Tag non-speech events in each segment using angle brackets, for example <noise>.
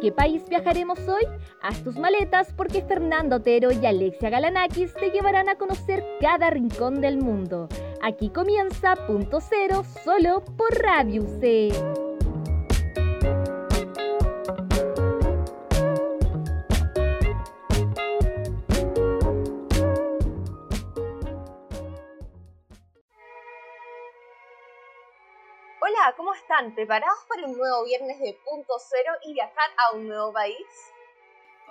qué país viajaremos hoy? Haz tus maletas porque Fernando Otero y Alexia Galanakis te llevarán a conocer cada rincón del mundo. Aquí comienza Punto Cero solo por Radio C. están? ¿Preparados para un nuevo viernes de punto cero y viajar a un nuevo país?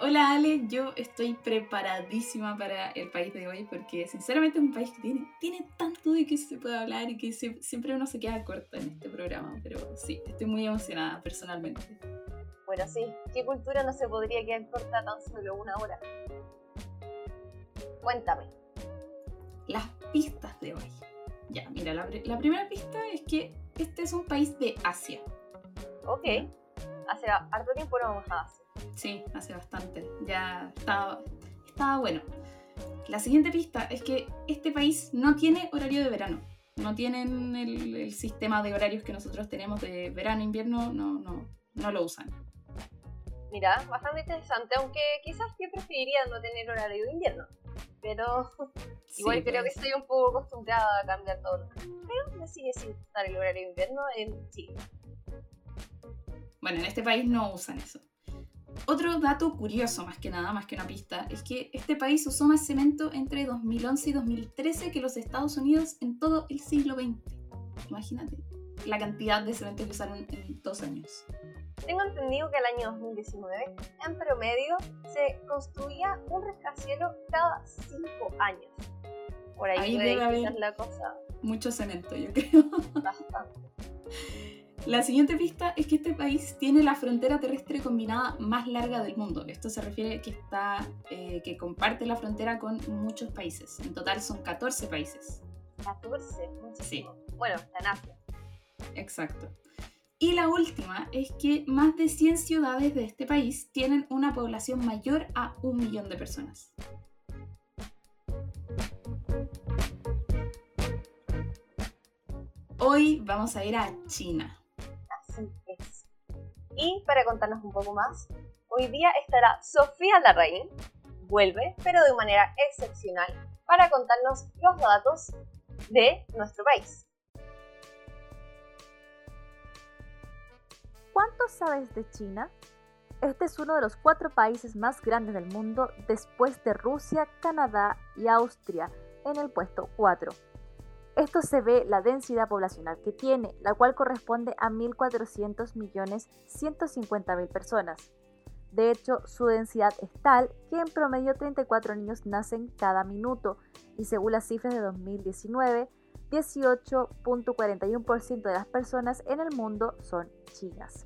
Hola Ale, yo estoy preparadísima para el país de hoy porque sinceramente es un país que tiene, tiene tanto de que se puede hablar y que siempre uno se queda corta en este programa, pero sí, estoy muy emocionada personalmente. Bueno, sí, ¿qué cultura no se podría quedar corta tan solo una hora? Cuéntame. Las pistas de hoy. Ya, mira, la, la primera pista es que este es un país de Asia. Ok. Hace harto tiempo no vamos a Asia. Sí, hace bastante. Ya estaba, estaba bueno. La siguiente pista es que este país no tiene horario de verano. No tienen el, sistema de horarios que nosotros tenemos de verano, invierno, no, no, no lo usan. Mira, bastante interesante, aunque quizás yo preferiría no tener horario de invierno. Pero <laughs> igual creo que estoy un poco acostumbrada a cambiar todo. Pero me sigue sin gustar el horario invierno en Chile. Bueno, en este país no usan eso. Otro dato curioso, más que nada, más que una pista, es que este país usó más cemento entre 2011 y 2013 que los Estados Unidos en todo el siglo XX. Imagínate la cantidad de cemento que usaron en dos años. Tengo entendido que el año 2019, en promedio, se construía un rascacielos cada cinco años. Por ahí, debe haber la cosa. Mucho cemento, yo creo. Bastante. La siguiente pista es que este país tiene la frontera terrestre combinada más larga del mundo. Esto se refiere a que, está, eh, que comparte la frontera con muchos países. En total son 14 países. 14, Sí. Bueno, en Asia. Exacto. Y la última es que más de 100 ciudades de este país tienen una población mayor a un millón de personas. Hoy vamos a ir a China. Así es. Y para contarnos un poco más, hoy día estará Sofía Larraín, vuelve, pero de manera excepcional, para contarnos los datos de nuestro país. ¿Cuánto sabes de China? Este es uno de los cuatro países más grandes del mundo después de Rusia, Canadá y Austria, en el puesto 4. Esto se ve la densidad poblacional que tiene, la cual corresponde a 1.400 millones personas. De hecho, su densidad es tal que en promedio 34 niños nacen cada minuto y según las cifras de 2019, 18.41% de las personas en el mundo son chinas.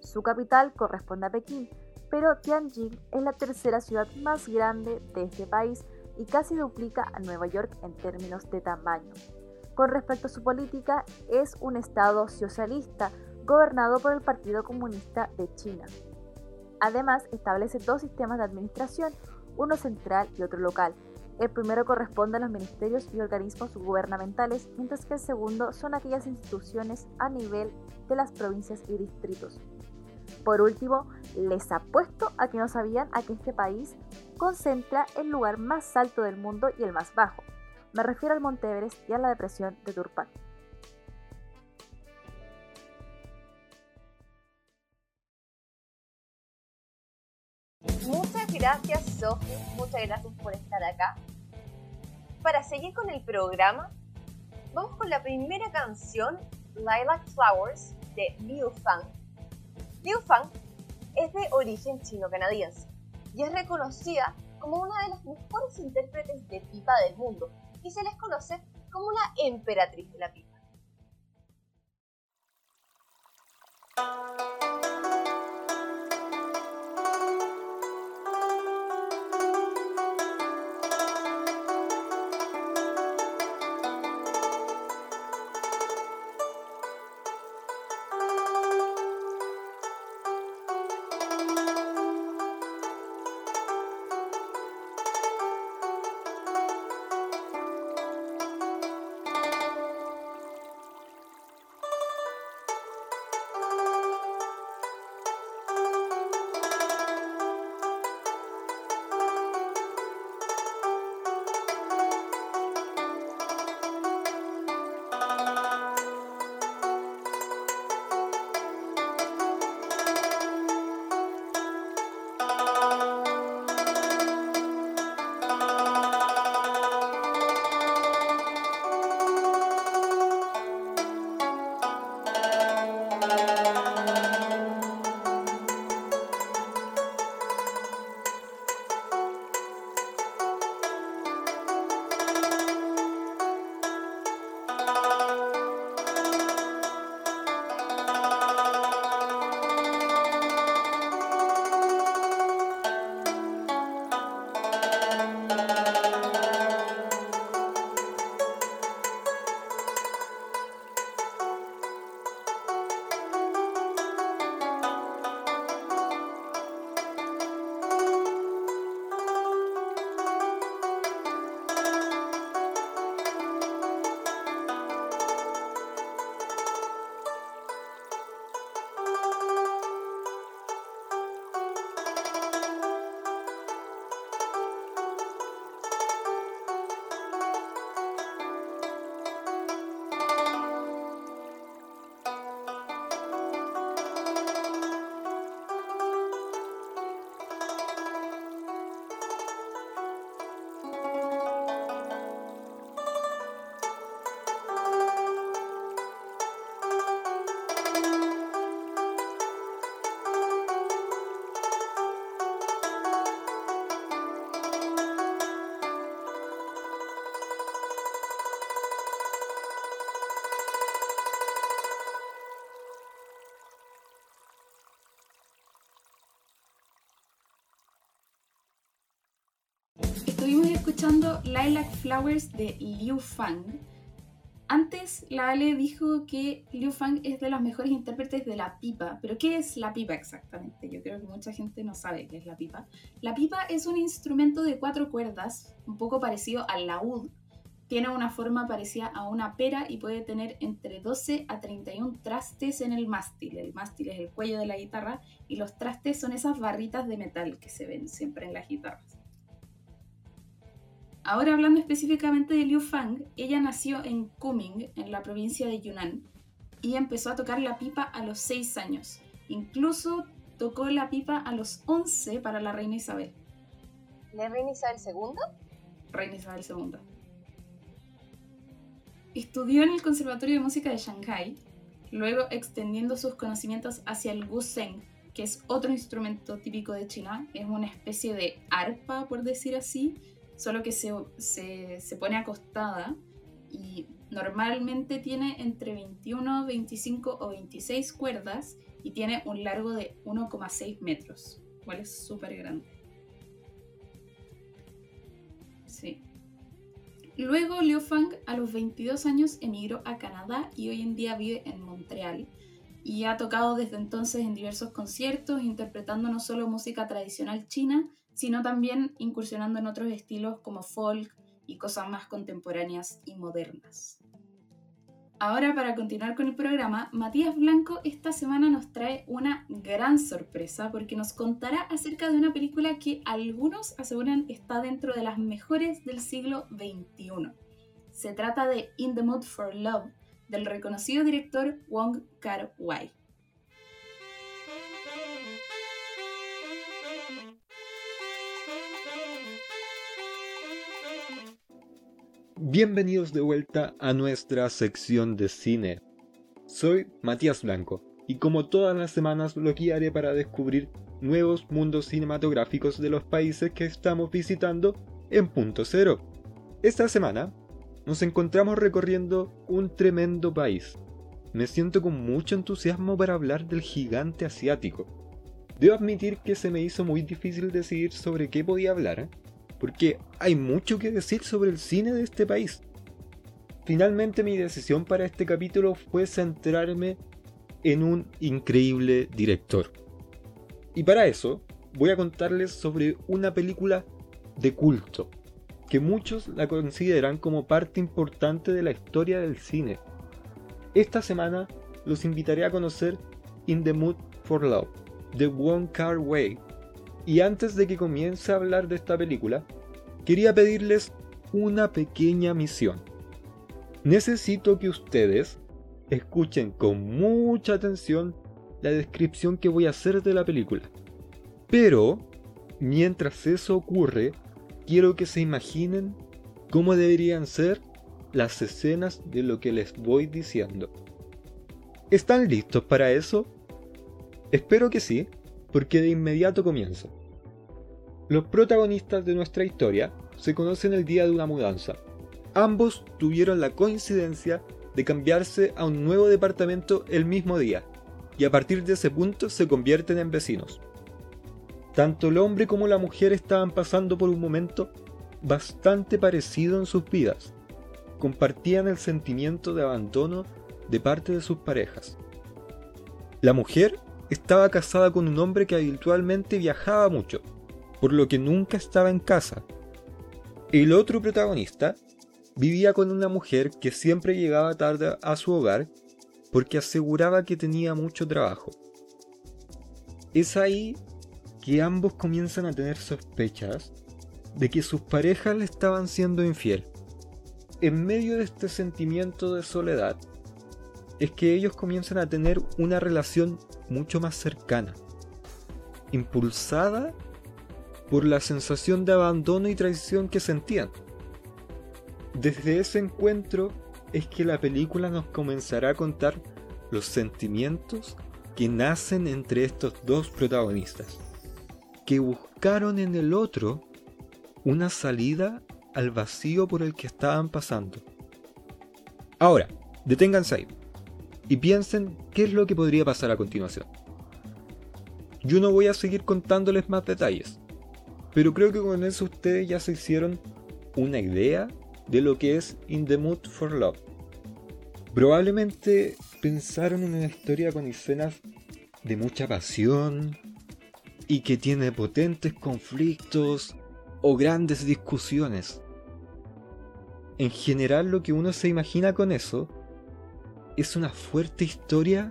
Su capital corresponde a Pekín, pero Tianjin es la tercera ciudad más grande de este país y casi duplica a Nueva York en términos de tamaño. Con respecto a su política, es un estado socialista gobernado por el Partido Comunista de China. Además, establece dos sistemas de administración, uno central y otro local. El primero corresponde a los ministerios y organismos gubernamentales, mientras que el segundo son aquellas instituciones a nivel de las provincias y distritos. Por último, les apuesto a que no sabían a que este país concentra el lugar más alto del mundo y el más bajo. Me refiero al Monte Everest y a la depresión de Turpan. Gracias, Sophie. Muchas gracias por estar acá. Para seguir con el programa, vamos con la primera canción, Lilac Flowers, de Liu Fang Liu Fang es de origen chino-canadiense y es reconocida como una de las mejores intérpretes de pipa del mundo y se les conoce como una emperatriz de la pipa. Escuchando Lilac Flowers de Liu Fang. Antes la Ale dijo que Liu Fang es de las mejores intérpretes de la pipa, pero ¿qué es la pipa exactamente? Yo creo que mucha gente no sabe qué es la pipa. La pipa es un instrumento de cuatro cuerdas, un poco parecido al laúd, tiene una forma parecida a una pera y puede tener entre 12 a 31 trastes en el mástil. El mástil es el cuello de la guitarra y los trastes son esas barritas de metal que se ven siempre en las guitarras. Ahora hablando específicamente de Liu Fang, ella nació en Kunming, en la provincia de Yunnan, y empezó a tocar la pipa a los 6 años. Incluso tocó la pipa a los 11 para la reina Isabel. ¿La reina Isabel II? Reina Isabel II. Estudió en el Conservatorio de Música de Shanghai, luego extendiendo sus conocimientos hacia el guzheng, que es otro instrumento típico de China, es una especie de arpa, por decir así, solo que se, se, pone acostada y normalmente tiene entre 21, 25 o 26 cuerdas y tiene un largo de 1,6 metros, cual es súper grande. Sí. Luego Liu Fang a los 22 años emigró a Canadá y hoy en día vive en Montreal. Y ha tocado desde entonces en diversos conciertos, interpretando no solo música tradicional china, sino también incursionando en otros estilos como folk y cosas más contemporáneas y modernas. Ahora, para continuar con el programa, Matías Blanco esta semana nos trae una gran sorpresa porque nos contará acerca de una película que algunos aseguran está dentro de las mejores del siglo XXI. Se trata de In the Mood for Love, del reconocido director Wong Kar Bienvenidos de vuelta a nuestra sección de cine. Soy Matías Blanco y como todas las semanas lo guiaré para descubrir nuevos mundos cinematográficos de los países que estamos visitando en punto cero. Esta semana nos encontramos recorriendo un tremendo país. Me siento con mucho entusiasmo para hablar del gigante asiático. Debo admitir que se me hizo muy difícil decidir sobre qué podía hablar. Porque hay mucho que decir sobre el cine de este país. Finalmente mi decisión para este capítulo fue centrarme en un increíble director. Y para eso voy a contarles sobre una película de culto, que muchos la consideran como parte importante de la historia del cine. Esta semana los invitaré a conocer In the Mood for Love, de Wong Kar Wai, y antes de que comience a hablar de esta película, quería pedirles una pequeña misión. Necesito que ustedes escuchen con mucha atención la descripción que voy a hacer de la película. Pero, mientras eso ocurre, quiero que se imaginen cómo deberían ser las escenas de lo que les voy diciendo. ¿Están listos para eso? Espero que sí porque de inmediato comienza. Los protagonistas de nuestra historia se conocen el día de una mudanza. Ambos tuvieron la coincidencia de cambiarse a un nuevo departamento el mismo día, y a partir de ese punto se convierten en vecinos. Tanto el hombre como la mujer estaban pasando por un momento bastante parecido en sus vidas. Compartían el sentimiento de abandono de parte de sus parejas. La mujer estaba casada con un hombre que habitualmente viajaba mucho, por lo que nunca estaba en casa. El otro protagonista vivía con una mujer que siempre llegaba tarde a su hogar porque aseguraba que tenía mucho trabajo. Es ahí que ambos comienzan a tener sospechas de que sus parejas le estaban siendo infiel. En medio de este sentimiento de soledad, es que ellos comienzan a tener una relación mucho más cercana, impulsada por la sensación de abandono y traición que sentían. Desde ese encuentro es que la película nos comenzará a contar los sentimientos que nacen entre estos dos protagonistas, que buscaron en el otro una salida al vacío por el que estaban pasando. Ahora, deténganse ahí y piensen qué es lo que podría pasar a continuación. Yo no voy a seguir contándoles más detalles, pero creo que con eso ustedes ya se hicieron una idea de lo que es In the Mood for Love. Probablemente pensaron en una historia con escenas de mucha pasión y que tiene potentes conflictos o grandes discusiones. En general lo que uno se imagina con eso es una fuerte historia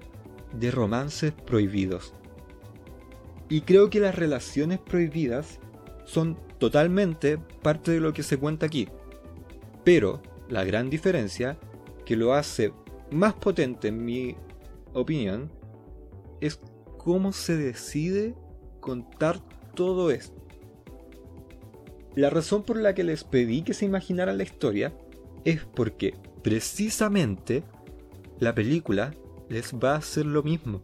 de romances prohibidos. Y creo que las relaciones prohibidas son totalmente parte de lo que se cuenta aquí. Pero la gran diferencia, que lo hace más potente en mi opinión, es cómo se decide contar todo esto. La razón por la que les pedí que se imaginaran la historia es porque precisamente la película les va a hacer lo mismo.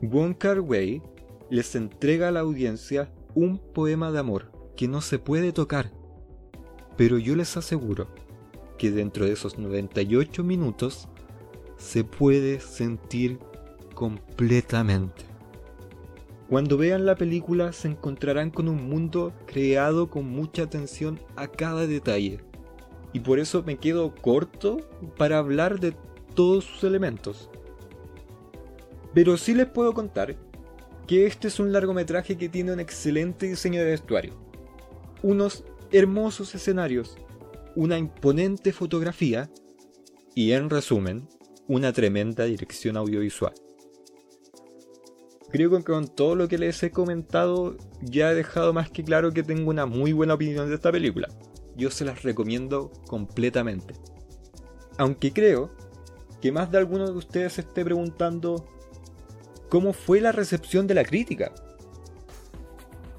Wong Kar les entrega a la audiencia un poema de amor que no se puede tocar, pero yo les aseguro que dentro de esos 98 minutos se puede sentir completamente. Cuando vean la película se encontrarán con un mundo creado con mucha atención a cada detalle. Y por eso me quedo corto para hablar de todos sus elementos. Pero sí les puedo contar que este es un largometraje que tiene un excelente diseño de vestuario, unos hermosos escenarios, una imponente fotografía y en resumen, una tremenda dirección audiovisual. Creo que con todo lo que les he comentado ya he dejado más que claro que tengo una muy buena opinión de esta película. Yo se las recomiendo completamente. Aunque creo que más de alguno de ustedes se esté preguntando cómo fue la recepción de la crítica.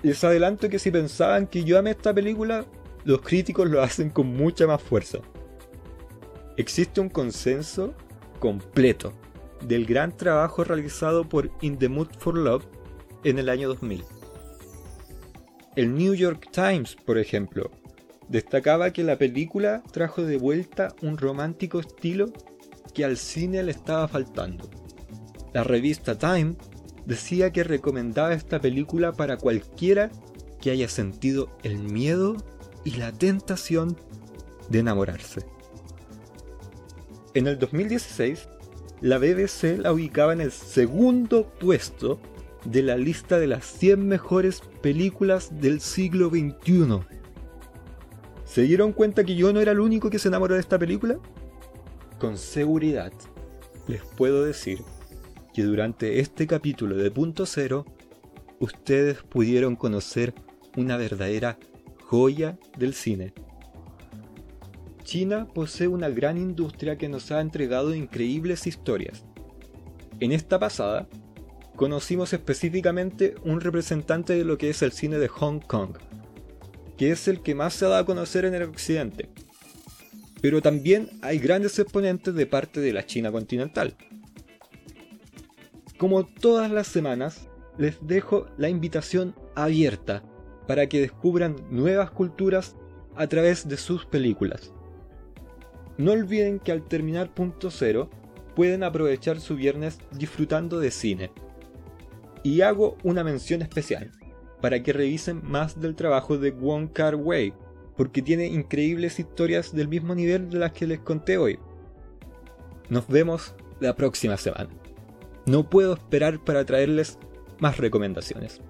Les adelanto que si pensaban que yo amé esta película, los críticos lo hacen con mucha más fuerza. Existe un consenso completo del gran trabajo realizado por In the Mood for Love en el año 2000. El New York Times, por ejemplo, destacaba que la película trajo de vuelta un romántico estilo que al cine le estaba faltando. La revista Time decía que recomendaba esta película para cualquiera que haya sentido el miedo y la tentación de enamorarse. En el 2016, la BBC la ubicaba en el segundo puesto de la lista de las 100 mejores películas del siglo XXI. ¿Se dieron cuenta que yo no era el único que se enamoró de esta película? Con seguridad les puedo decir que durante este capítulo de Punto Cero, ustedes pudieron conocer una verdadera joya del cine. China posee una gran industria que nos ha entregado increíbles historias. En esta pasada, conocimos específicamente un representante de lo que es el cine de Hong Kong, que es el que más se ha dado a conocer en el occidente. Pero también hay grandes exponentes de parte de la China continental. Como todas las semanas, les dejo la invitación abierta para que descubran nuevas culturas a través de sus películas. No olviden que al terminar punto cero pueden aprovechar su viernes disfrutando de cine. Y hago una mención especial para que revisen más del trabajo de Wong Kar Wai, porque tiene increíbles historias del mismo nivel de las que les conté hoy. Nos vemos la próxima semana. No puedo esperar para traerles más recomendaciones.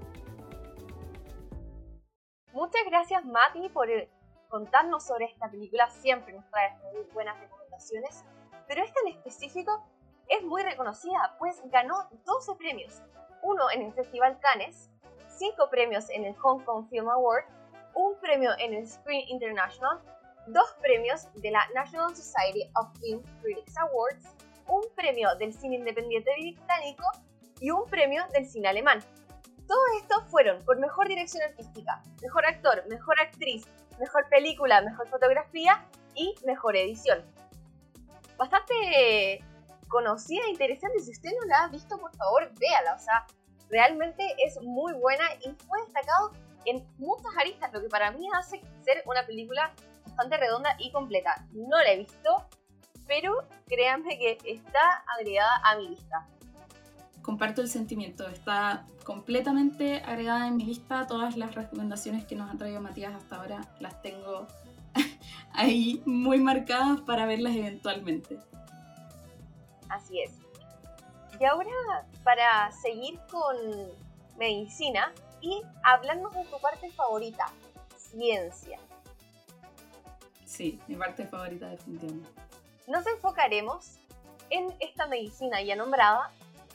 Muchas gracias Mati por contarnos sobre esta película siempre nos trae buenas recomendaciones, pero esta en específico es muy reconocida, pues ganó 12 premios, uno en el Festival Cannes, 5 premios en el Hong Kong Film Award, un premio en el Screen International, dos premios de la National Society of Film Critics Awards, un premio del cine independiente británico y un premio del cine alemán. Todos estos fueron por mejor dirección artística, mejor actor, mejor actriz, mejor película, mejor fotografía y mejor edición. Bastante conocida e interesante. Si usted no la ha visto, por favor, véala. O sea, realmente es muy buena y fue destacado en muchas aristas, lo que para mí hace ser una película bastante redonda y completa. No la he visto, pero créanme que está agregada a mi lista. comparto el sentimiento. Está completamente agregada en mi lista. Todas las recomendaciones que nos ha traído Matías hasta ahora las tengo <laughs> ahí muy marcadas para verlas eventualmente. Así es. Y ahora, para seguir con medicina y hablarnos de tu parte favorita, ciencia. Sí, mi parte favorita definitivamente. Nos enfocaremos en esta medicina ya nombrada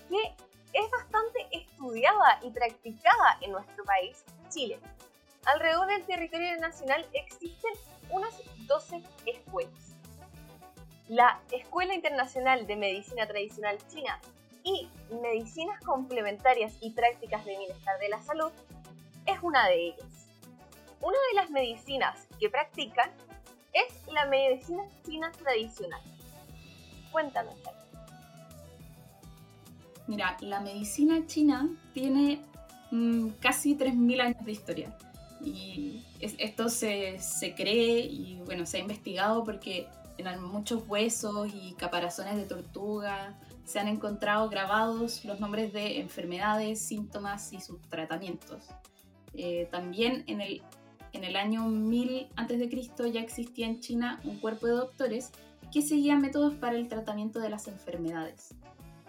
que es bastante estudiada y practicada en nuestro país, Chile. Alrededor del territorio nacional existen unas 12 escuelas. La Escuela Internacional de Medicina Tradicional China y Medicinas Complementarias y Prácticas de Bienestar de la Salud es una de ellas. Una de las medicinas que practican es la medicina china tradicional. Cuéntanos, Mira, la medicina china tiene mm, casi 3.000 años de historia. Y esto se, se, cree y bueno, se ha investigado porque en muchos huesos y caparazones de tortuga se han encontrado grabados los nombres de enfermedades, síntomas y sus tratamientos. Eh, también en el, en el año 1000 a.C. ya existía en China un cuerpo de doctores que seguían métodos para el tratamiento de las enfermedades.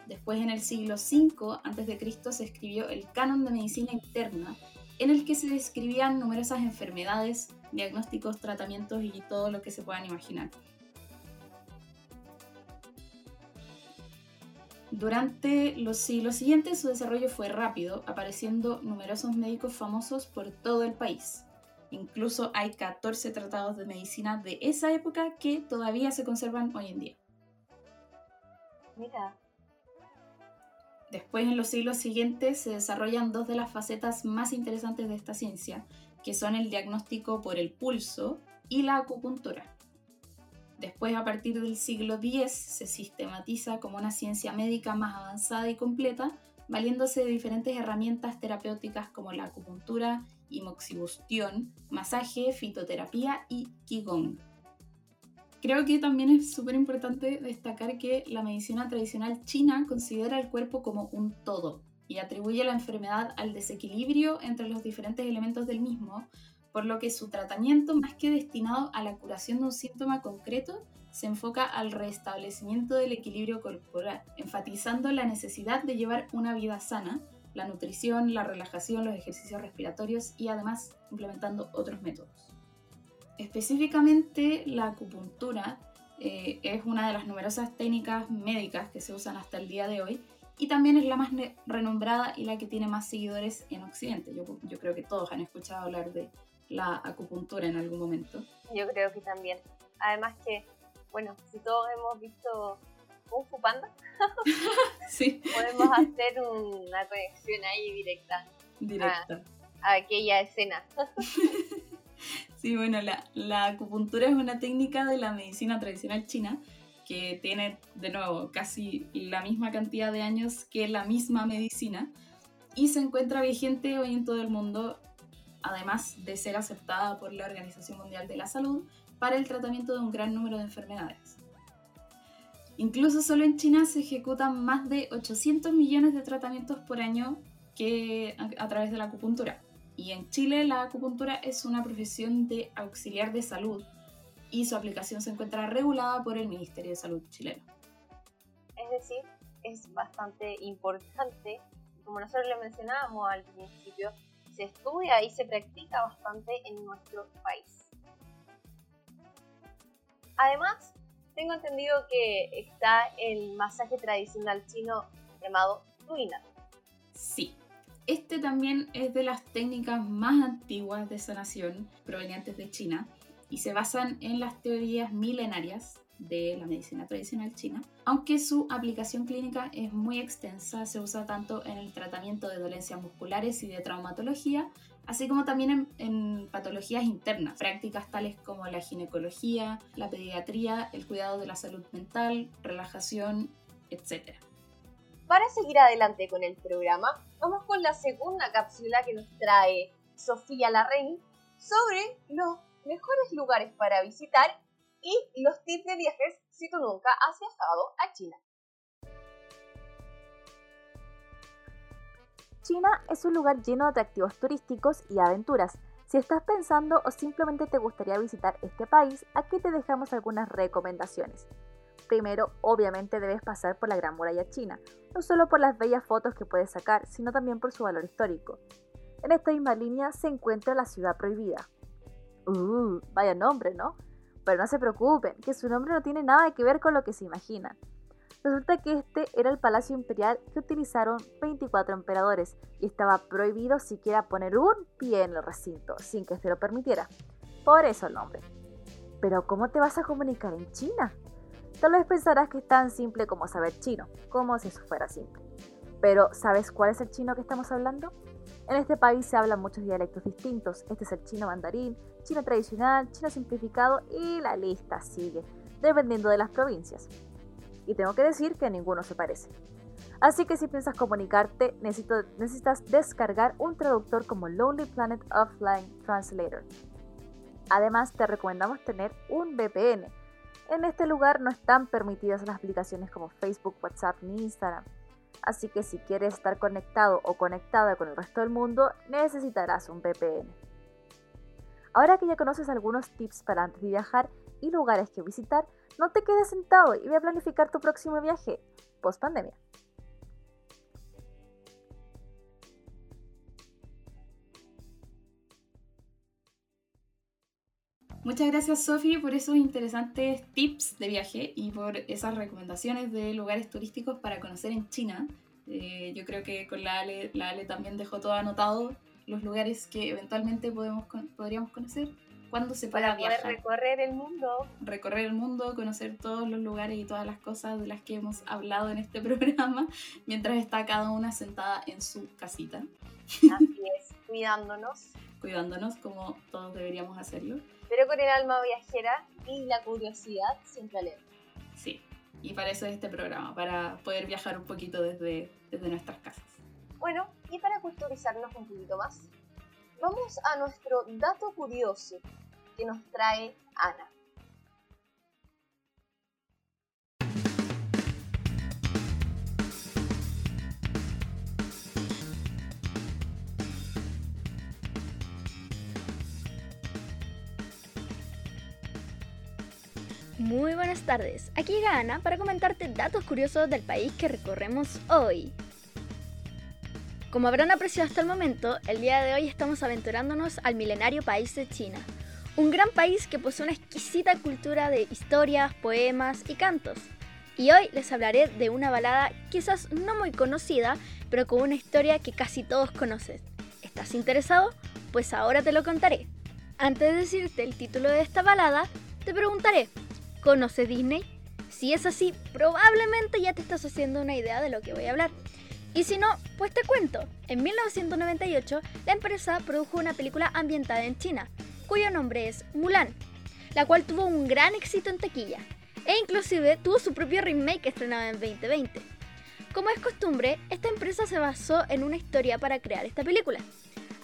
Después, en el siglo V a.C., se escribió el Canon de Medicina Interna, en el que se describían numerosas enfermedades, diagnósticos, tratamientos y todo lo que se puedan imaginar. Durante los siglos siguientes su desarrollo fue rápido, apareciendo numerosos médicos famosos por todo el país. Incluso hay 14 tratados de medicina de esa época que todavía se conservan hoy en día. Mira, Después, en los siglos siguientes, se desarrollan dos de las facetas más interesantes de esta ciencia, que son el diagnóstico por el pulso y la acupuntura. Después, a partir del siglo X, se sistematiza como una ciencia médica más avanzada y completa, valiéndose de diferentes herramientas terapéuticas como la acupuntura, moxibustión, masaje, fitoterapia y qigong. Creo que también es súper importante destacar que la medicina tradicional china considera el cuerpo como un todo y atribuye la enfermedad al desequilibrio entre los diferentes elementos del mismo, por lo que su tratamiento, más que destinado a la curación de un síntoma concreto, se enfoca al restablecimiento del equilibrio corporal, enfatizando la necesidad de llevar una vida sana, la nutrición, la relajación, los ejercicios respiratorios y además implementando otros métodos. Específicamente la acupuntura eh, es una de las numerosas técnicas médicas que se usan hasta el día de hoy y también es la más renombrada y la que tiene más seguidores en Occidente. Yo, yo creo que todos han escuchado hablar de la acupuntura en algún momento. Yo creo que también. Además que, bueno, si todos hemos visto un Fu Panda, <laughs> sí. podemos hacer una conexión ahí directa. Directa. a aquella escena. <laughs> Sí, bueno, la, acupuntura es una técnica de la medicina tradicional china que tiene, de nuevo, casi la misma cantidad de años que la misma medicina y se encuentra vigente hoy en todo el mundo, además de ser aceptada por la Organización Mundial de la Salud para el tratamiento de un gran número de enfermedades. Incluso solo en China se ejecutan más de 800 millones de tratamientos por año que, a través de la acupuntura. Y en Chile la acupuntura es una profesión de auxiliar de salud y su aplicación se encuentra regulada por el Ministerio de Salud chileno. Es decir, es bastante importante, como nosotros lo mencionábamos al principio, se estudia y se practica bastante en nuestro país. Además, tengo entendido que está el masaje tradicional chino llamado Tuina. Sí, este también es de las técnicas más antiguas de sanación provenientes de China y se basan en las teorías milenarias de la medicina tradicional china, aunque su aplicación clínica es muy extensa, se usa tanto en el tratamiento de dolencias musculares y de traumatología, así como también en, en, patologías internas, prácticas tales como la ginecología, la pediatría, el cuidado de la salud mental, relajación, etc. Para seguir adelante con el programa, vamos con la segunda cápsula que nos trae Sofía Larraín sobre los mejores lugares para visitar y los tips de viajes si tú nunca has viajado a China. China es un lugar lleno de atractivos turísticos y aventuras. Si estás pensando o simplemente te gustaría visitar este país, aquí te dejamos algunas recomendaciones. Primero, obviamente debes pasar por la Gran Muralla China, no solo por las bellas fotos que puedes sacar, sino también por su valor histórico. En esta misma línea se encuentra la Ciudad Prohibida. Uh, vaya nombre, ¿no? Pero no se preocupen, que su nombre no tiene nada que ver con lo que se imaginan. Resulta que este era el palacio imperial que utilizaron 24 emperadores y estaba prohibido siquiera poner un pie en el recinto sin que se lo permitiera. Por eso el nombre. Pero ¿cómo te vas a comunicar en China? Tal vez pensarás que es tan simple como saber chino, como si eso fuera simple. Pero ¿sabes cuál es el chino que estamos hablando? En este país se hablan muchos dialectos distintos. Este es el chino mandarín, chino tradicional, chino simplificado y la lista sigue, dependiendo de las provincias y tengo que decir que ninguno se parece. Así que si piensas comunicarte, necesitas descargar un traductor como Lonely Planet Offline Translator. Además, te recomendamos tener un VPN. En este lugar no están permitidas las aplicaciones como Facebook, WhatsApp ni Instagram. Así que si quieres estar conectado o conectada con el resto del mundo, necesitarás un VPN. Ahora que ya conoces algunos tips para antes de viajar y lugares que visitar, no te quedes sentado y ve a planificar tu próximo viaje post pandemia. Muchas gracias Sofi por esos interesantes tips de viaje y por esas recomendaciones de lugares turísticos para conocer en China. Eh, yo creo que con la la Ale también dejó todo anotado los lugares que eventualmente podemos, podríamos conocer cuando se pueda viajar. Recorrer el mundo. Recorrer el mundo, conocer todos los lugares y todas las cosas de las que hemos hablado en este <laughs> programa, mientras está cada una sentada en su casita. Así es, <laughs> cuidándonos. cuidándonos como todos deberíamos hacerlo. Pero con el alma viajera y la curiosidad siempre alerta. Sí, y para eso es este programa, para poder viajar un poquito desde, desde nuestras casas. Bueno, y para culturizarnos un poquito más, vamos a nuestro dato curioso que nos trae Ana. Muy buenas tardes, aquí llega Ana para comentarte datos curiosos del país que recorremos hoy. Como habrán apreciado hasta el momento, el día de hoy estamos aventurándonos al milenario país de China, un gran país que posee una exquisita cultura de historias, poemas y cantos. Y hoy les hablaré de una balada quizás no muy conocida, pero con una historia que casi todos conocen. ¿Estás interesado? Pues ahora te lo contaré. Antes de decirte el título de esta balada, te preguntaré, ¿conoces Disney? Si es así, probablemente ya te estás haciendo una idea de lo que voy a hablar. Y si no, pues te cuento. En 1998, la empresa produjo una película ambientada en China, cuyo nombre es Mulan, la cual tuvo un gran éxito en taquilla, e inclusive tuvo su propio remake estrenado en 2020. Como es costumbre, esta empresa se basó en una historia para crear esta película,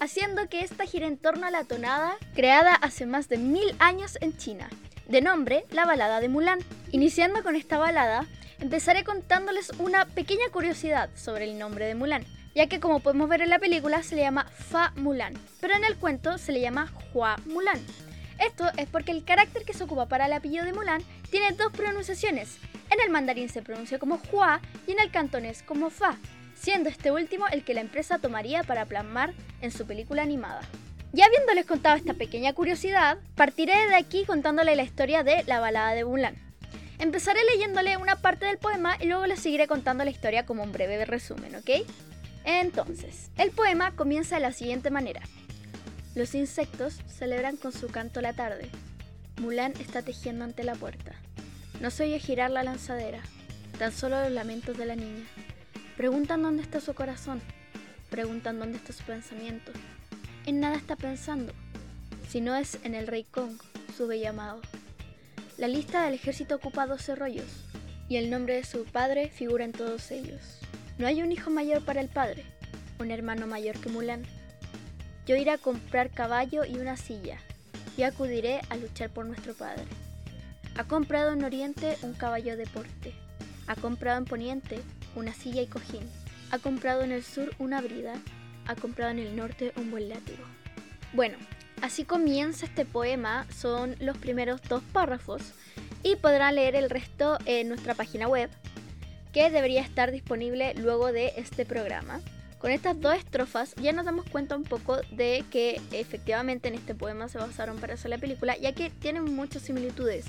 haciendo que esta gire en torno a la tonada creada hace más de mil años en China, de nombre La Balada de Mulan. Iniciando con esta balada, empezaré contándoles una pequeña curiosidad sobre el nombre de Mulan ya que como podemos ver en la película se le llama Fa Mulan, pero en el cuento se le llama Hua Mulan. Esto es porque el carácter que se ocupa para el apellido de Mulan tiene dos pronunciaciones. En el mandarín se pronuncia como Hua y en el cantonés como Fa, siendo este último el que la empresa tomaría para plasmar en su película animada. Ya habiéndoles contado esta pequeña curiosidad, partiré de aquí contándole la historia de la balada de Mulan. Empezaré leyéndole una parte del poema y luego les seguiré contando la historia como un breve resumen, ¿ok? Entonces, el poema comienza de la siguiente manera. Los insectos celebran con su canto la tarde. Mulan está tejiendo ante la puerta. No se oye girar la lanzadera, tan solo los lamentos de la niña. Preguntan dónde está su corazón, preguntan dónde está su pensamiento. En nada está pensando, si no es en el rey Kong, su bello amado. La lista del ejército ocupa 12 rollos, y el nombre de su padre figura en todos ellos. No hay un hijo mayor para el padre, un hermano mayor que Mulan. Yo iré a comprar caballo y una silla, y acudiré a luchar por nuestro padre. Ha comprado en Oriente un caballo de porte, ha comprado en Poniente una silla y cojín, ha comprado en el sur una brida, ha comprado en el norte un buen látigo. Bueno, así comienza este poema, son los primeros dos párrafos y podrán leer el resto en nuestra página web, que debería estar disponible luego de este programa. Con estas dos estrofas ya nos damos cuenta un poco de que efectivamente en este poema se basaron para hacer la película, ya que tienen muchas similitudes.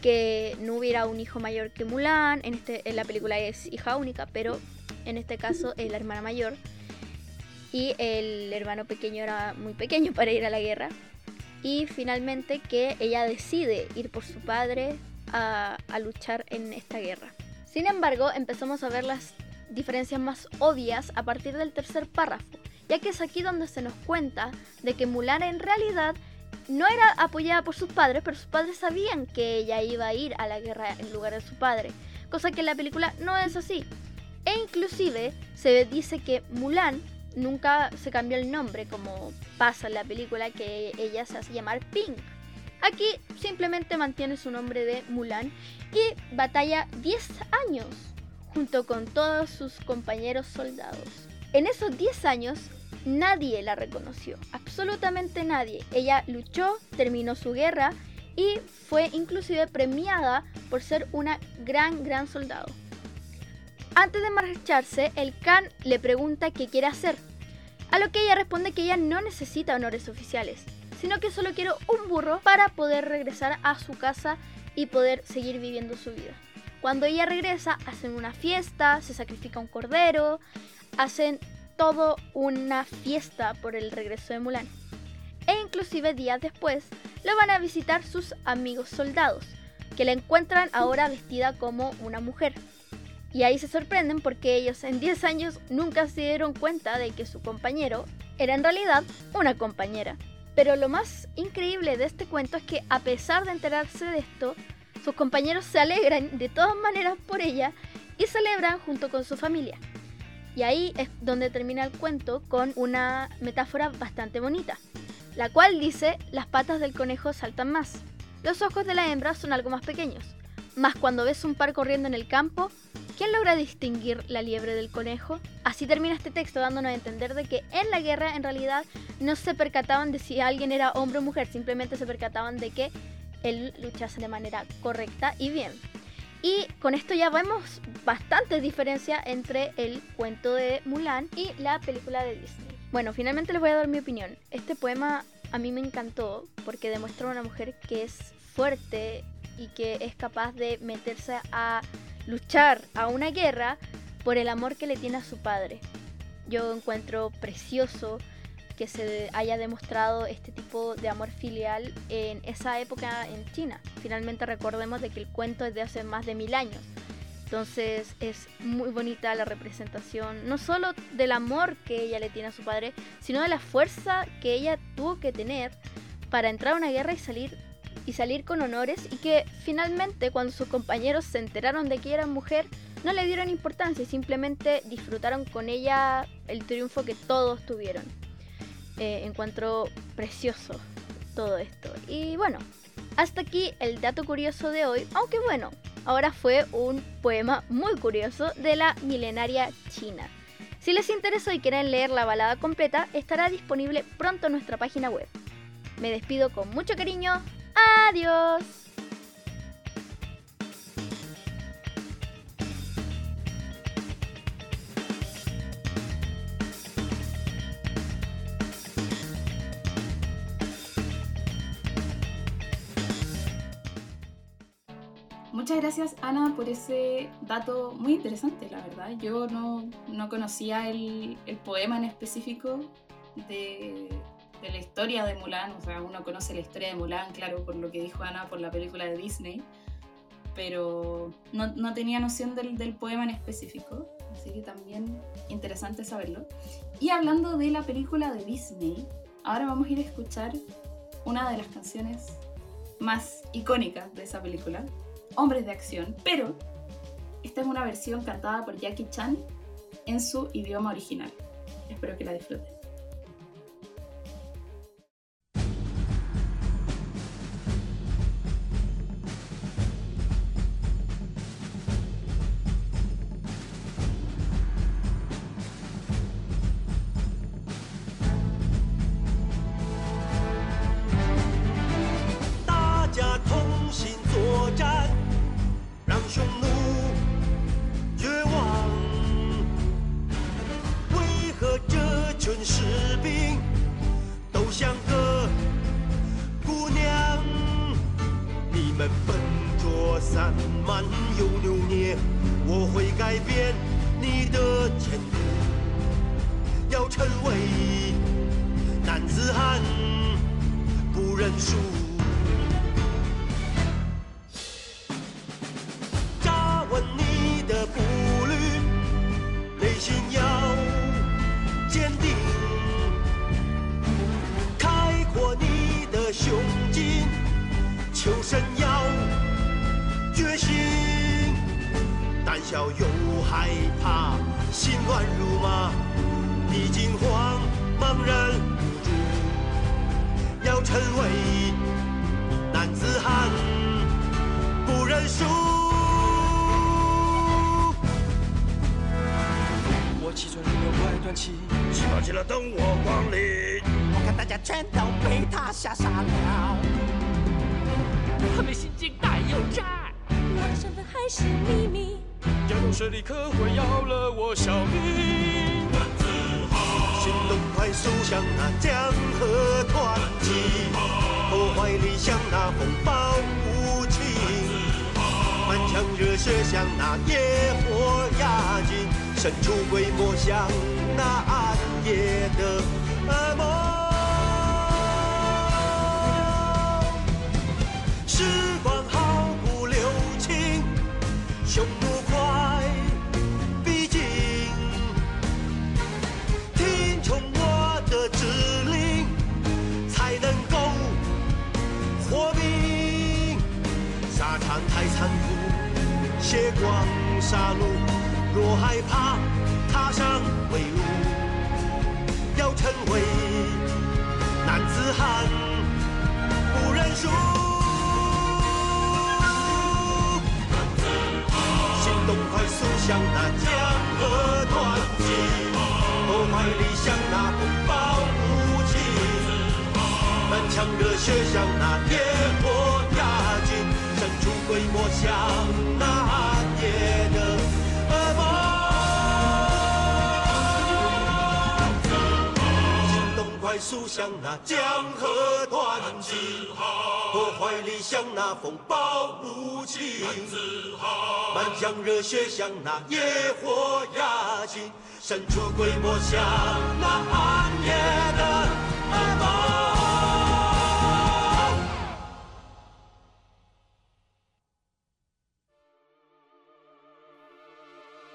Que no hubiera un hijo mayor que Mulan, en, este, en la película es hija única, pero en este caso es la hermana mayor. Y el hermano pequeño era muy pequeño para ir a la guerra. Y finalmente que ella decide ir por su padre a, luchar en esta guerra. Sin embargo, empezamos a ver las diferencias más obvias a partir del tercer párrafo, ya que es aquí donde se nos cuenta de que Mulan en realidad no era apoyada por sus padres, pero sus padres sabían que ella iba a ir a la guerra en lugar de su padre, cosa que en la película no es así. E inclusive se dice que Mulan nunca se cambió el nombre como pasa en la película que ella se hace llamar Pink. Aquí simplemente mantiene su nombre de Mulan y batalla 10 años junto con todos sus compañeros soldados. En esos 10 años, nadie la reconoció, absolutamente nadie. Ella luchó, terminó su guerra y fue inclusive premiada por ser una gran, gran soldado. Antes de marcharse, el Khan le pregunta qué quiere hacer, a lo que ella responde que ella no necesita honores oficiales, sino que solo quiere un burro para poder regresar a su casa y poder seguir viviendo su vida. Cuando ella regresa, hacen una fiesta, se sacrifica un cordero, hacen todo una fiesta por el regreso de Mulan. E inclusive días después lo van a visitar sus amigos soldados, que la encuentran ahora vestida como una mujer. Y ahí se sorprenden porque ellos en 10 años nunca se dieron cuenta de que su compañero era en realidad una compañera. Pero lo más increíble de este cuento es que a pesar de enterarse de esto, sus compañeros se alegran de todas maneras por ella y celebran junto con su familia. Y ahí es donde termina el cuento con una metáfora bastante bonita, la cual dice, las patas del conejo saltan más. Los ojos de la hembra son algo más pequeños, mas cuando ves un par corriendo en el campo, ¿quién logra distinguir la liebre del conejo? Así termina este texto dándonos a entender de que en la guerra en realidad no se percataban de si alguien era hombre o mujer, simplemente se percataban de que él luchase de manera correcta y bien. Y con esto ya vemos bastante diferencia entre el cuento de Mulan y la película de Disney. Bueno, finalmente les voy a dar mi opinión. Este poema a mí me encantó porque demuestra a una mujer que es fuerte y que es capaz de meterse a luchar a una guerra por el amor que le tiene a su padre. Yo encuentro precioso que se haya demostrado este tipo de amor filial en esa época en China. Finalmente recordemos de que el cuento es de hace más de mil años. Entonces es muy bonita la representación, no solo del amor que ella le tiene a su padre, sino de la fuerza que ella tuvo que tener para entrar a una guerra y salir y salir con honores y que finalmente cuando sus compañeros se enteraron de que era mujer no le dieron importancia y simplemente disfrutaron con ella el triunfo que todos tuvieron eh, encuentro precioso todo esto. Y bueno, hasta aquí el dato curioso de hoy, aunque bueno, ahora fue un poema muy curioso de la milenaria China. Si les interesó y quieren leer la balada completa, estará disponible pronto en nuestra página web. Me despido con mucho cariño. Adiós. Muchas gracias Ana por ese dato muy interesante, la verdad. Yo no, no conocía el, el, poema en específico de, de, la historia de Mulan. O sea, uno conoce la historia de Mulan, claro, por lo que dijo Ana, por la película de Disney. Pero no, no tenía noción del, del poema en específico. Así que también interesante saberlo. Y hablando de la película de Disney, ahora vamos a ir a escuchar una de las canciones más icónicas de esa película, hombres de acción, pero esta es una versión cantada por Jackie Chan en su idioma original. Espero que la disfruten. 兵都像个姑娘，你们笨拙散漫又扭捏，我会改变你的前途，要成为男子汉，不认输。胆小又害怕，心乱如麻，你惊慌茫然无助，要成为男子汉，不认输。我气喘如牛快断气，起跑起来等我光临。我看大家全都被他吓傻了。他们心惊胆又战，我的身份还是秘密。要用水力可会要了我小命。行动快速像那江河湍急，破坏力像那风暴无情，满腔热血像那野火压境，神出鬼没像那暗夜的噩梦。时破坏力像那风暴无情，满腔热血像那野火压境，神出鬼没像那夜的噩梦。行动快速像那江河湍急，破坏力像那风暴无情，满腔热血像那野火压境，神出鬼没像那暗夜的噩梦。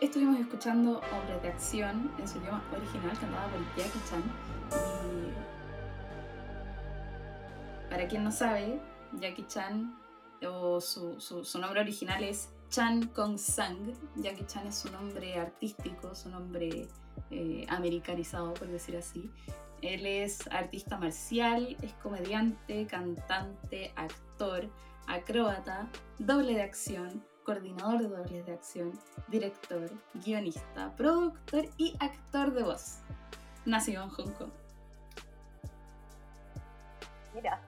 Estuvimos escuchando obras de acción en su idioma original cantada por Jackie Chan. Y para quien no sabe, Jackie Chan, o su, su- nombre original es Chan Kong Sang. Jackie Chan es su nombre artístico, su nombre eh, americanizado, por decir así. Él es artista marcial, es comediante, cantante, actor, acróbata, doble de acción, coordinador de dobles de acción, director, guionista, productor y actor de voz. Nacido en Hong Kong. Mira,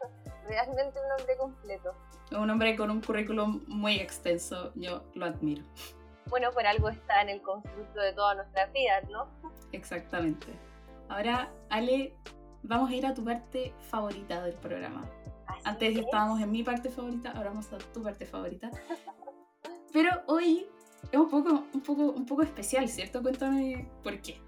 realmente un nombre completo. Un hombre con un currículum muy extenso, yo lo admiro. Bueno, por algo está en el constructo de todas nuestras vidas, ¿no? Exactamente. Ahora, Ale, vamos a ir a tu parte favorita del programa. Así Antes es. estábamos en mi parte favorita, ahora vamos a tu parte favorita. Pero hoy es un poco, un poco, un poco especial, ¿cierto? Cuéntame por qué.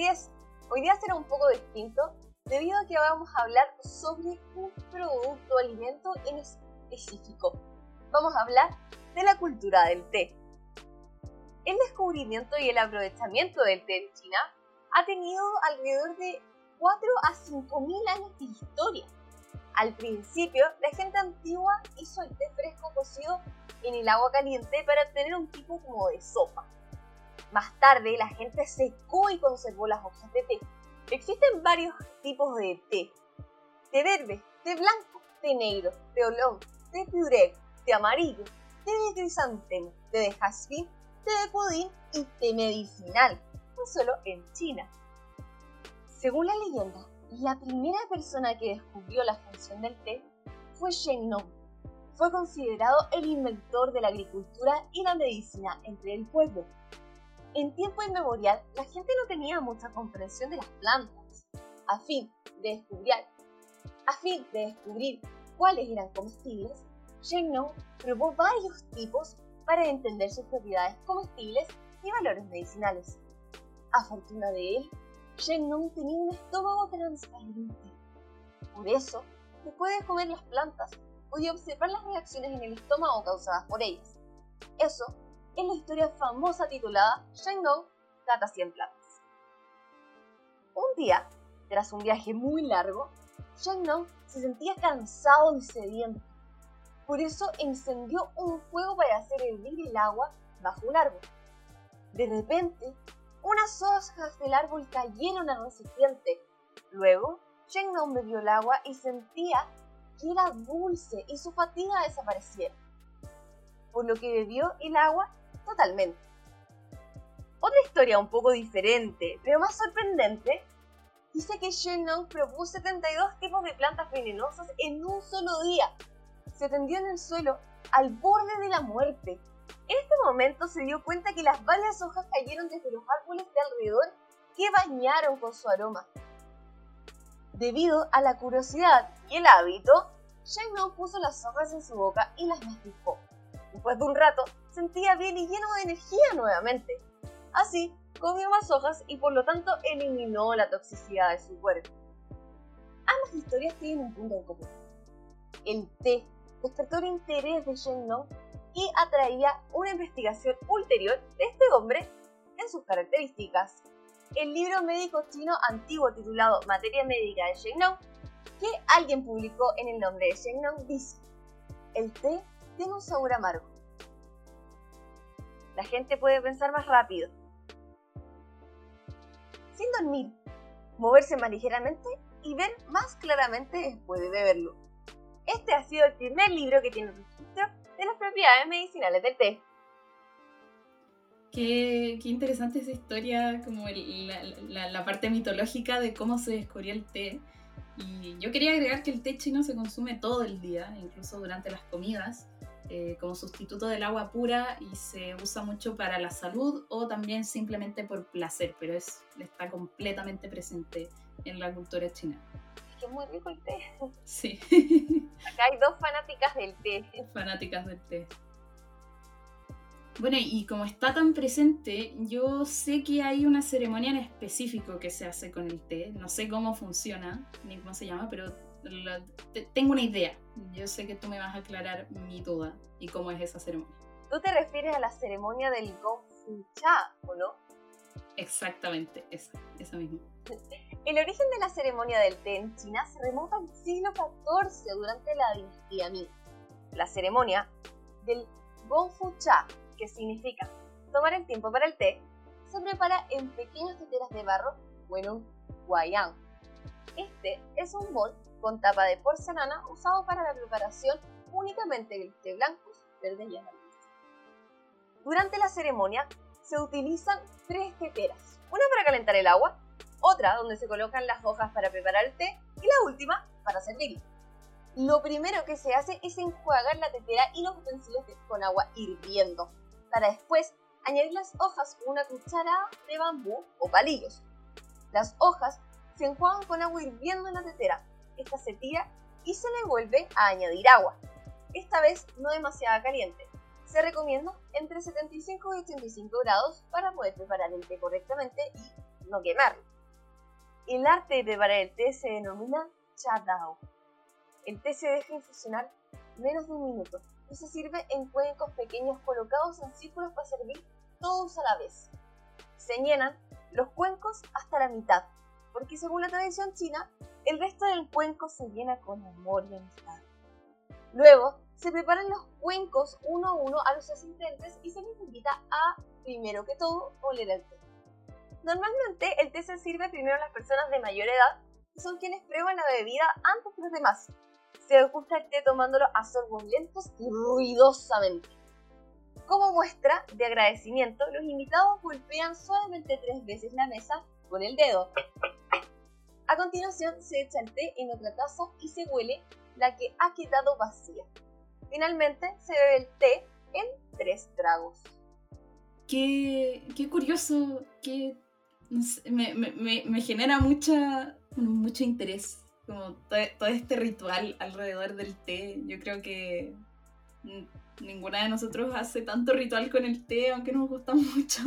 Es, hoy día será un poco distinto debido a que vamos a hablar sobre un producto o alimento en específico. Vamos a hablar de la cultura del té. El descubrimiento y el aprovechamiento del té en China ha tenido alrededor de 4 a 5 mil años de historia. Al principio, la gente antigua hizo el té fresco cocido en el agua caliente para obtener un tipo como de sopa. Más tarde, la gente secó y conservó las hojas de té. Existen varios tipos de té. Té verde, té blanco, té negro, té olón, té puré, té amarillo, té de crisantemo, té de jazmín, té de pudín y té medicinal. No solo en China. Según la leyenda, la primera persona que descubrió la función del té fue Shen Nong. Fue considerado el inventor de la agricultura y la medicina entre el pueblo. En tiempo inmemorial, la gente no tenía mucha comprensión de las plantas. A fin de descubrir, a fin de descubrir cuáles eran comestibles, Nong probó varios tipos para entender sus propiedades comestibles y valores medicinales. A fortuna de él, Nong tenía un estómago transparente. Por eso, después de comer las plantas, podía observar las reacciones en el estómago causadas por ellas. Eso es la historia famosa titulada Nong Cata 100 plantas. Un día, tras un viaje muy largo, Nong se sentía cansado y sediento por eso encendió un fuego para hacer hervir el agua bajo un árbol. De repente, unas hojas del árbol cayeron al recipiente. Luego, Shennon bebió el agua y sentía que era dulce y su fatiga desaparecía. Por lo que bebió el agua totalmente. Otra historia un poco diferente, pero más sorprendente, dice que Shennon probó 72 tipos de plantas venenosas en un solo día se tendió en el suelo al borde de la muerte. En este momento se dio cuenta que las varias hojas cayeron desde los árboles de alrededor que bañaron con su aroma. Debido a la curiosidad y el hábito, Shennon puso las hojas en su boca y las masticó. Después de un rato, sentía bien y lleno de energía nuevamente. Así, comió más hojas y por lo tanto eliminó la toxicidad de su cuerpo. Ambas historias tienen un punto en común. El té despertó el interés de Nong y atraía una investigación ulterior de este hombre en sus características. El libro médico chino antiguo titulado Materia Médica de Nong, que alguien publicó en el nombre de Nong, dice, el té tiene un sabor amargo. La gente puede pensar más rápido. Sin dormir, moverse más ligeramente y ver más claramente después de beberlo. Este ha sido el primer libro que tiene registro de las propiedades medicinales del té. Qué, qué interesante esa historia, como la, la, parte mitológica de cómo se descubrió el té. Y yo quería agregar que el té chino se consume todo el día, incluso durante las comidas, eh, como sustituto del agua pura y se usa mucho para la salud o también simplemente por placer, pero es, está completamente presente en la cultura china que es muy rico el té. Sí. <laughs> Acá hay dos fanáticas del té. Fanáticas del té. Bueno, y como está tan presente, yo sé que hay una ceremonia en específico que se hace con el té. No sé cómo funciona, ni cómo se llama, pero tengo una idea. Yo sé que tú me vas a aclarar mi duda y cómo es esa ceremonia. Tú te refieres a la ceremonia del Gong Fu Cha, ¿o no? Exactamente, esa, esa misma. <laughs> El origen de la ceremonia del té en China se remonta al siglo XIV durante la dinastía Ming. La ceremonia del Gongfu Cha, que significa tomar el tiempo para el té, se prepara en pequeñas teteras de barro o en un guayang. Este es un bol con tapa de porcelana usado para la preparación únicamente del té blanco, verde y amarillo. Durante la ceremonia se utilizan tres teteras, una para calentar el agua, otra donde se colocan las hojas para preparar el té y la última para servirlo. Lo primero que se hace es enjuagar la tetera y los utensilios con agua hirviendo, para después añadir las hojas con una cucharada de bambú o palillos. Las hojas se enjuagan con agua hirviendo en la tetera, esta se tira y se le vuelve a añadir agua, esta vez no demasiado caliente. Se recomienda entre 75 y 85 grados para poder preparar el té correctamente y no quemarlo. El arte de preparar el té se denomina cha dao. El té se deja infusionar menos de un minuto y se sirve en cuencos pequeños colocados en círculos para servir todos a la vez. Se llenan los cuencos hasta la mitad, porque según la tradición china, el resto del cuenco se llena con amor y amistad. Luego, se preparan los cuencos uno a uno a los asistentes y se les invita a, primero que todo, oler el té. Normalmente el té se sirve primero a las personas de mayor edad, que son quienes prueban la bebida antes que los demás. Se gusta el té tomándolo a sorbos lentos y ruidosamente. Como muestra de agradecimiento, los invitados golpean suavemente tres veces la mesa con el dedo. A continuación se echa el té en otra taza y se huele la que ha quedado vacía. Finalmente se bebe el té en tres tragos. Qué, qué curioso, que me, me, me, genera mucha, mucho interés, como todo, este ritual alrededor del té. Yo creo que ninguna de nosotros hace tanto ritual con el té, aunque nos gusta <laughs> mucho.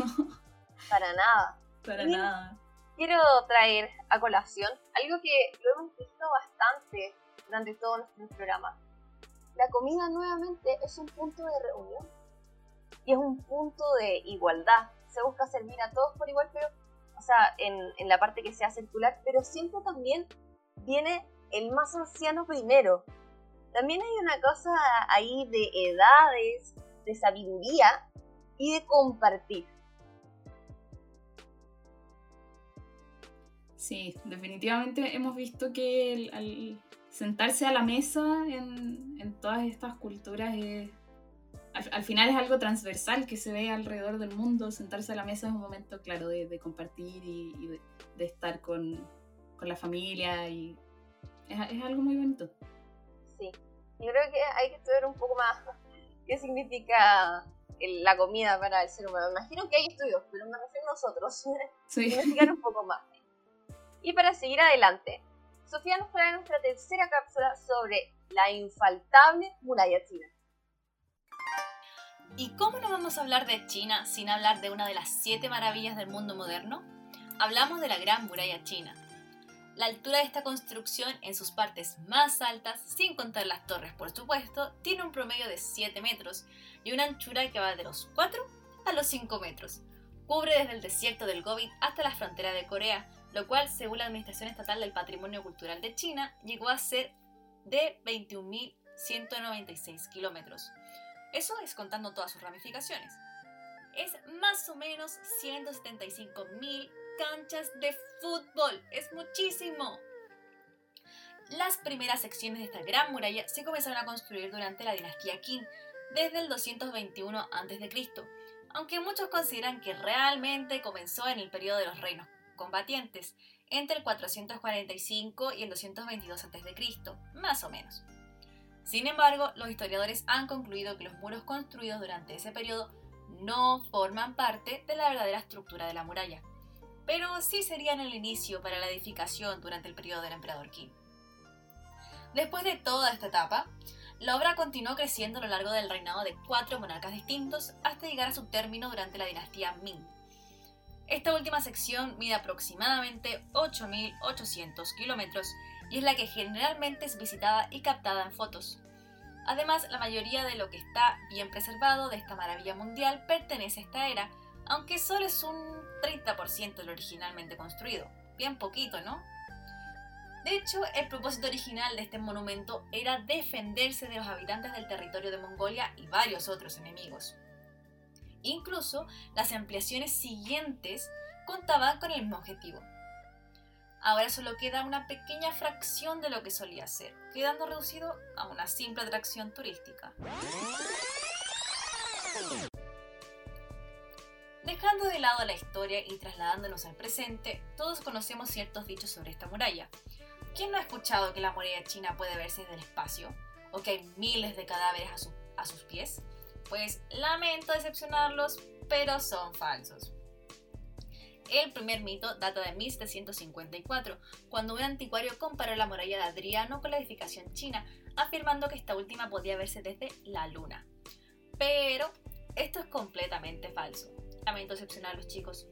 Para nada. Para nada. Quiero traer a colación algo que lo hemos visto bastante durante todo nuestro programa. La comida nuevamente es un punto de reunión y es un punto de igualdad. Se busca servir a todos por igual, pero, o sea, en, en la parte que sea circular, pero siempre también viene el más anciano primero. También hay una cosa ahí de edades, de sabiduría y de compartir. Sí, definitivamente hemos visto que al sentarse a la mesa en, en todas estas culturas es, al, final es algo transversal que se ve alrededor del mundo. Sentarse a la mesa es un momento, claro, de, de compartir y, de, de, estar con, con, la familia y es, es, algo muy bonito. Sí, yo creo que hay que estudiar un poco más <laughs> qué significa la comida para el ser humano. Imagino que hay estudios, pero me refiero a nosotros. <laughs> Sí. Investigar un poco más. Y para seguir adelante, Sofía nos trae nuestra tercera cápsula sobre la infaltable muralla china. ¿Y cómo no vamos a hablar de China sin hablar de una de las siete maravillas del mundo moderno? Hablamos de la Gran Muralla China. La altura de esta construcción en sus partes más altas, sin contar las torres por supuesto, tiene un promedio de 7 metros y una anchura que va de los 4 a los 5 metros. Cubre desde el desierto del Gobi hasta la frontera de Corea, lo cual, según la Administración Estatal del Patrimonio Cultural de China, llegó a ser de 21.196 kilómetros. Eso es contando todas sus ramificaciones. Es más o menos 175.000 canchas de fútbol. Es muchísimo. Las primeras secciones de esta gran muralla se comenzaron a construir durante la dinastía Qin, desde el 221 a.C., aunque muchos consideran que realmente comenzó en el periodo de los reinos combatientes, entre el 445 y el 222 a.C., más o menos. Sin embargo, los historiadores han concluido que los muros construidos durante ese periodo no forman parte de la verdadera estructura de la muralla, pero sí serían el inicio para la edificación durante el periodo del emperador Qin. Después de toda esta etapa, la obra continuó creciendo a lo largo del reinado de cuatro monarcas distintos hasta llegar a su término durante la dinastía Ming, esta última sección mide aproximadamente 8.800 kilómetros y es la que generalmente es visitada y captada en fotos. Además, la mayoría de lo que está bien preservado de esta maravilla mundial pertenece a esta era, aunque solo es un 30% de lo originalmente construido. Bien poquito, ¿no? De hecho, el propósito original de este monumento era defenderse de los habitantes del territorio de Mongolia y varios otros enemigos. Incluso las ampliaciones siguientes contaban con el mismo objetivo. Ahora solo queda una pequeña fracción de lo que solía ser, quedando reducido a una simple atracción turística. Dejando de lado la historia y trasladándonos al presente, todos conocemos ciertos dichos sobre esta muralla. ¿Quién no ha escuchado que la muralla china puede verse desde el espacio? ¿O que hay miles de cadáveres a, a sus pies? Pues lamento decepcionarlos, pero son falsos. El primer mito data de 1754, cuando un anticuario comparó la muralla de Adriano con la edificación china, afirmando que esta última podía verse desde la luna. Pero esto es completamente falso. Lamento decepcionarlos, chicos.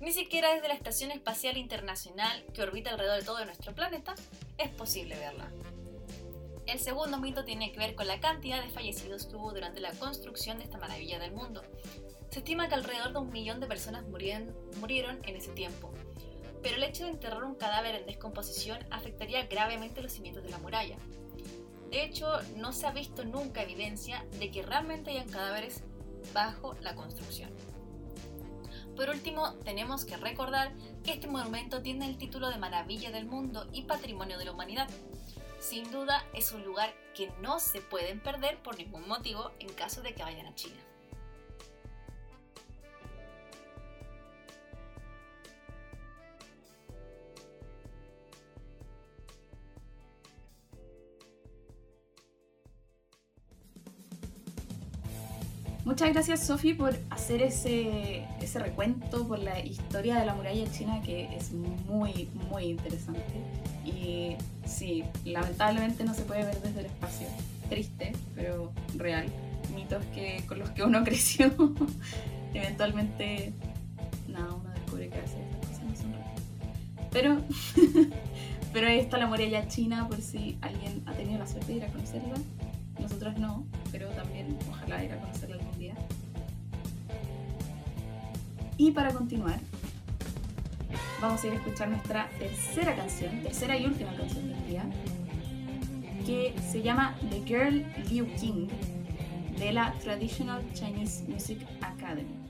Ni siquiera desde la Estación Espacial Internacional, que orbita alrededor de todo nuestro planeta, es posible verla. El segundo mito tiene que ver con la cantidad de fallecidos que hubo durante la construcción de esta maravilla del mundo. Se estima que alrededor de un millón de personas murieron, murieron en ese tiempo, pero el hecho de enterrar un cadáver en descomposición afectaría gravemente los cimientos de la muralla. De hecho, no se ha visto nunca evidencia de que realmente hayan cadáveres bajo la construcción. Por último, tenemos que recordar que este monumento tiene el título de Maravilla del Mundo y Patrimonio de la Humanidad, sin duda es un lugar que no se pueden perder por ningún motivo en caso de que vayan a China. Muchas gracias Sofi por hacer ese, ese recuento, por la historia de la muralla china que es muy, muy interesante. Y sí, lamentablemente no se puede ver desde el espacio. Triste, pero real. Mitos que, con los que uno <laughs> creció. Eventualmente, nada, uno descubre que a veces estas cosas no son reales. Pero, <laughs> pero ahí está la muralla china por si alguien ha tenido la suerte de ir a conocerla. Nosotros no, pero también ojalá ir a conocerla algún día. Y para continuar, vamos a ir a escuchar nuestra tercera canción, tercera y última canción del día, que se llama The Girl Liu King de la Traditional Chinese Music Academy.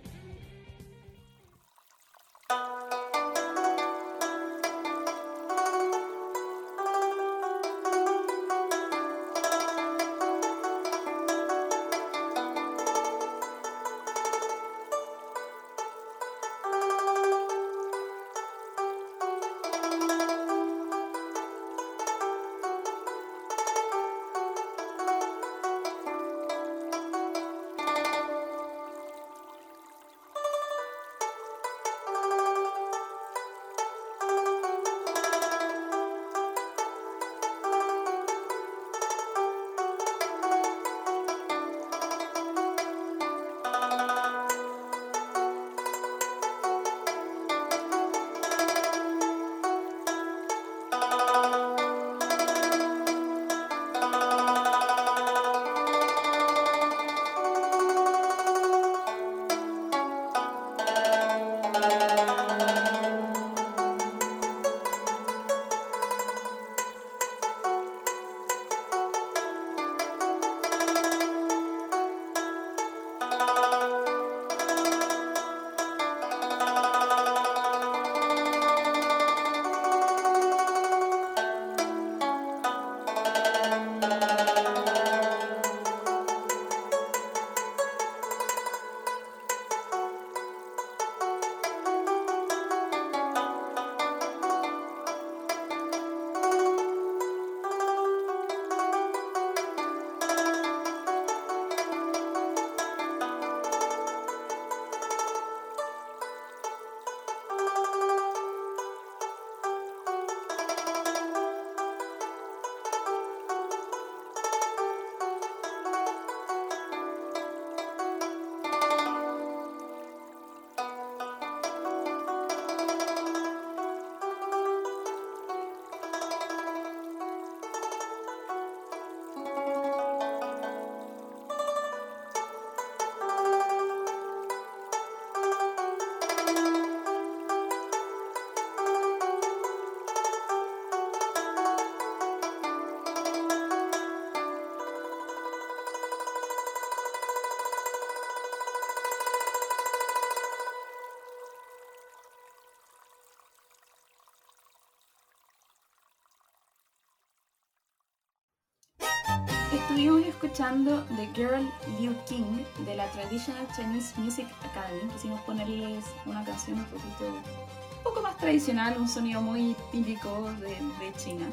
Escuchando The Girl Liu King de la Traditional Chinese Music Academy. Quisimos ponerles una canción un poquito, un poco más tradicional, un sonido muy típico de, de China.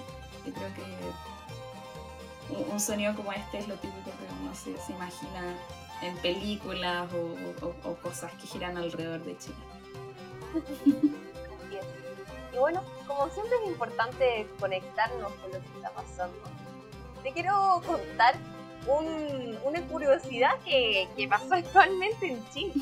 Yo creo que un, un sonido como este es lo típico que uno se, se imagina en películas o, o- o cosas que giran alrededor de China. Y bueno, como siempre es importante conectarnos con lo que está pasando, te quiero contar un- una curiosidad que, que pasó <laughs> actualmente en China.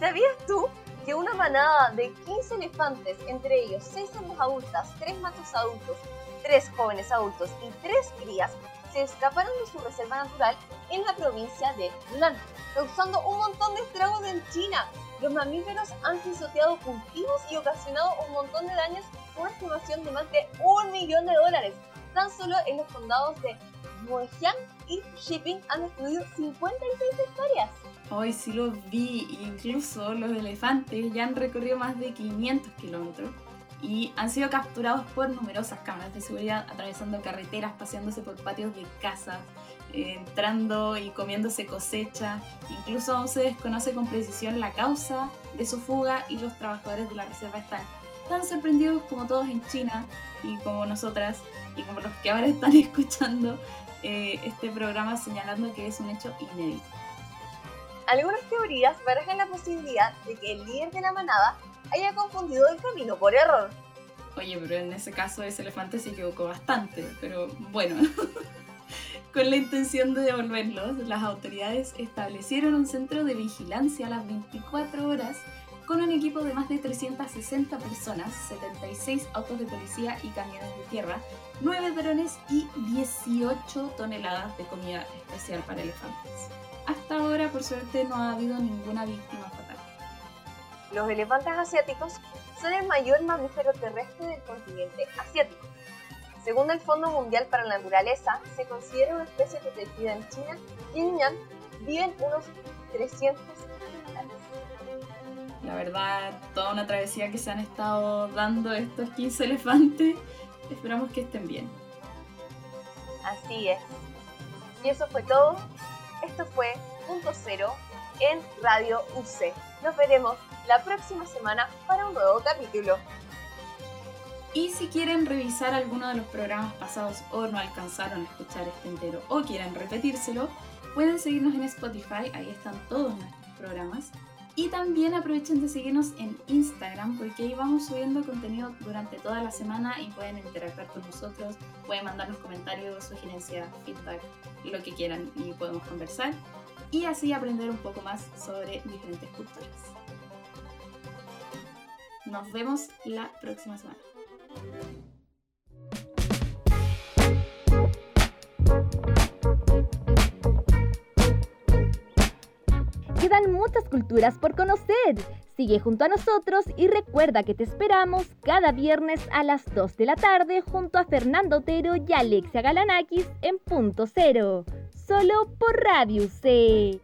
¿Sabías tú que una manada de 15 elefantes, entre ellos 6 hembras adultas, 3 machos adultos, 3 jóvenes adultos y 3 crías, se escaparon de su reserva natural en la provincia de Yunnan, causando un montón de estragos en China? Los mamíferos han pisoteado cultivos y ocasionado un montón de daños una estimación de más de un millón de dólares. Tan solo en los condados de Mojiang y Shipping han destruido 56 hectáreas. Hoy sí lo vi, incluso los elefantes ya han recorrido más de 500 kilómetros y han sido capturados por numerosas cámaras de seguridad atravesando carreteras, paseándose por patios de casas, eh, entrando y comiéndose cosecha. Incluso aún se desconoce con precisión la causa de su fuga y los trabajadores de la reserva están tan sorprendidos como todos en China y como nosotras y como los que ahora están <laughs> escuchando eh, este programa señalando que es un hecho inédito. Algunas teorías barajan la posibilidad de que el líder de la manada haya confundido el camino por error. Oye, pero en ese caso ese elefante se equivocó bastante, pero bueno. <laughs> Con la intención de devolverlos, las autoridades establecieron un centro de vigilancia a las 24 horas con un equipo de más de 360 personas, 76 autos de policía y camiones de tierra, 9 drones y 18 toneladas de comida especial para elefantes. Hasta ahora, por suerte, no ha habido ninguna víctima fatal. Los elefantes asiáticos son el mayor mamífero terrestre del continente asiático. Según el Fondo Mundial para la Naturaleza, se considera una especie protegida en China y en Yunnan viven unos 300 ejemplares. La verdad, toda una travesía que se han estado dando estos 15 elefantes. Esperamos que estén bien. Así es. Y eso fue todo. Esto fue Punto Cero en Radio UC. Nos veremos la próxima semana para un nuevo capítulo. Y si quieren revisar alguno de los programas pasados o no alcanzaron a escuchar este entero o quieren repetírselo, pueden seguirnos en Spotify, ahí están todos nuestros programas. Y también aprovechen de seguirnos en Instagram porque ahí vamos subiendo contenido durante toda la semana y pueden interactuar con nosotros, pueden mandarnos comentarios, sugerencias, feedback, lo que quieran y podemos conversar y así aprender un poco más sobre diferentes culturas. Nos vemos la próxima semana. Quedan muchas culturas por conocer. Sigue junto a nosotros y recuerda que te esperamos cada viernes a las 2 de la tarde junto a Fernando Otero y Alexia Galanakis en Punto Cero, solo por Radio C.